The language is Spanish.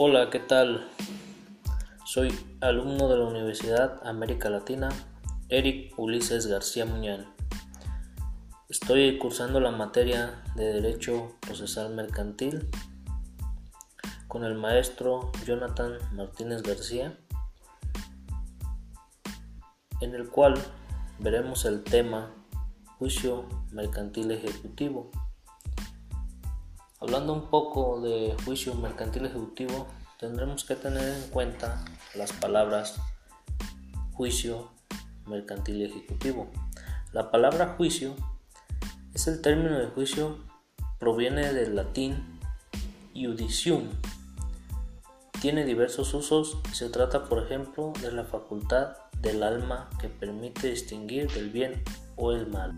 Hola, ¿qué tal? Soy alumno de la Universidad América Latina, Eric Ulises García Muñán. Estoy cursando la materia de Derecho Procesal Mercantil con el maestro Jonathan Martínez García, en el cual veremos el tema Juicio Mercantil Ejecutivo. Hablando un poco de juicio mercantil ejecutivo, tendremos que tener en cuenta las palabras juicio mercantil ejecutivo. La palabra juicio es el término de juicio, proviene del latín iudicium. Tiene diversos usos y se trata, por ejemplo, de la facultad del alma que permite distinguir del bien o el mal.